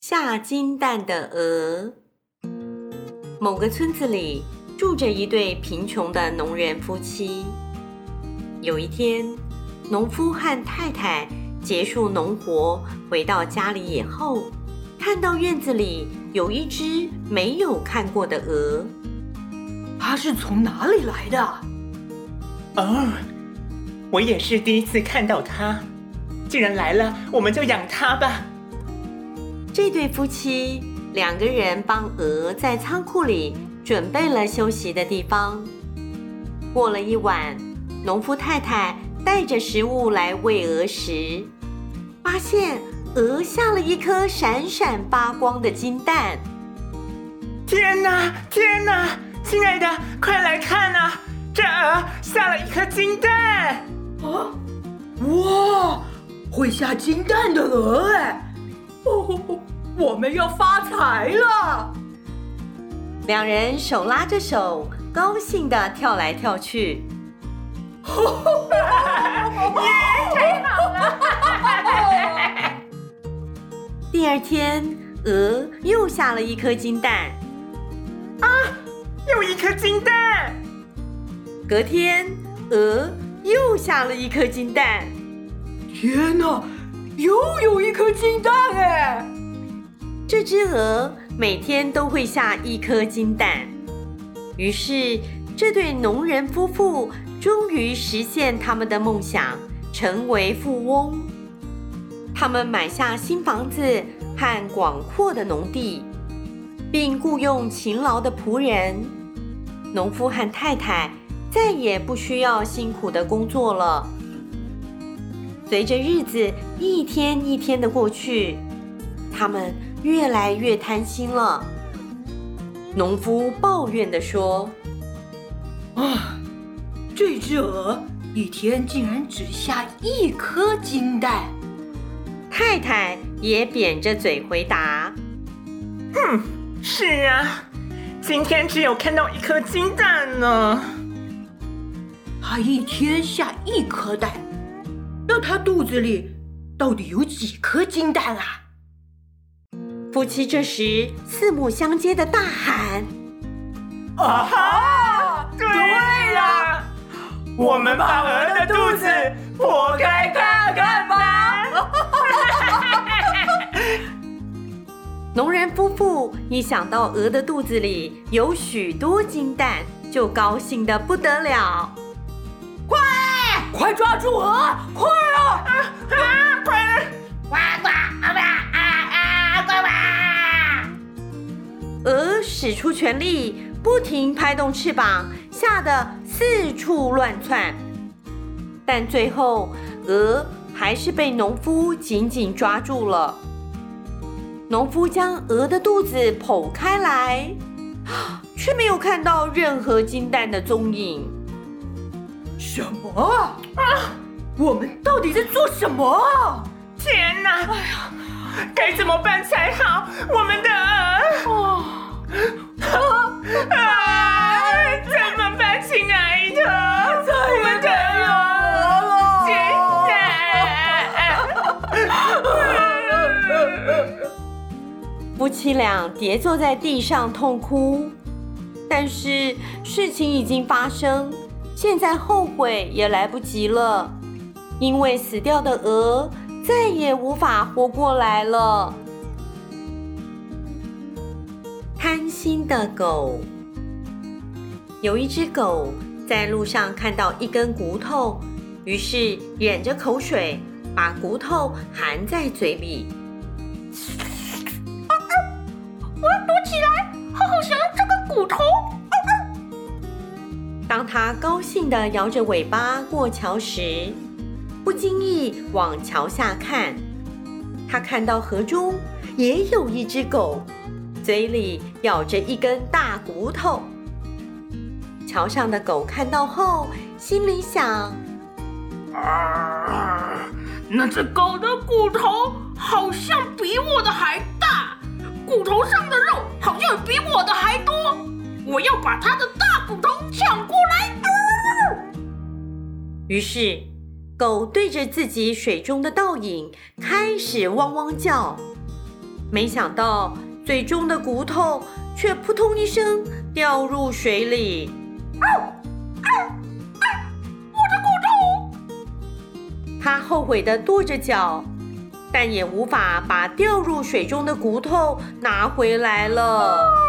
下金蛋的鹅。某个村子里住着一对贫穷的农人夫妻。有一天，农夫和太太结束农活回到家里以后，看到院子里有一只没有看过的鹅。它是从哪里来的？哦，我也是第一次看到它。既然来了，我们就养它吧。这对夫妻两个人帮鹅在仓库里准备了休息的地方。过了一晚，农夫太太带着食物来喂鹅时，发现鹅下了一颗闪闪发光的金蛋。天哪，天哪！亲爱的，快来看啊！这鹅下了一颗金蛋。啊！哇！会下金蛋的鹅哎！哦，我们要发财了！两人手拉着手，高兴地跳来跳去。耶！太好了！第二天，鹅又下了一颗金蛋。啊！又一颗金蛋。隔天，鹅又下了一颗金蛋。天哪，又有一颗金蛋哎！这只鹅每天都会下一颗金蛋。于是，这对农人夫妇终于实现他们的梦想，成为富翁。他们买下新房子和广阔的农地，并雇佣勤劳的仆人。农夫和太太再也不需要辛苦的工作了。随着日子一天一天的过去，他们越来越贪心了。农夫抱怨地说：“啊，这只鹅一天竟然只下一颗金蛋。”太太也扁着嘴回答：“哼，是啊，今天只有看到一颗金蛋呢。他一天下一颗蛋。”那他肚子里到底有几颗金蛋啊？夫妻这时四目相接的大喊：“啊哈！对了，我们把鹅的肚子剖开看看吧！” 农人夫妇一想到鹅的肚子里有许多金蛋，就高兴的不得了。快！快抓住鹅！快啊！啊啊！快！使出全力，不停拍动翅膀，吓得四处乱窜。但最后，鹅还是被农夫紧紧抓住了。农夫将鹅的肚子剖开来，却没有看到任何金蛋的踪影。什么啊？我们到底在做什么啊？天哪！哎呀，该怎么办才好？我们的夫妻俩跌坐在地上痛哭，但是事情已经发生。现在后悔也来不及了，因为死掉的鹅再也无法活过来了。贪心的狗。有一只狗在路上看到一根骨头，于是忍着口水把骨头含在嘴里。我要躲起来，好好享用这个骨头。当他高兴地摇着尾巴过桥时，不经意往桥下看，他看到河中也有一只狗，嘴里咬着一根大骨头。桥上的狗看到后，心里想：啊，那只狗的骨头好像比我的还大，骨头上的肉好像比我的还多，我要把它的大骨头抢过来。于是，狗对着自己水中的倒影开始汪汪叫。没想到最终的骨头却扑通一声掉入水里。我的骨头！他后悔的跺着脚，但也无法把掉入水中的骨头拿回来了。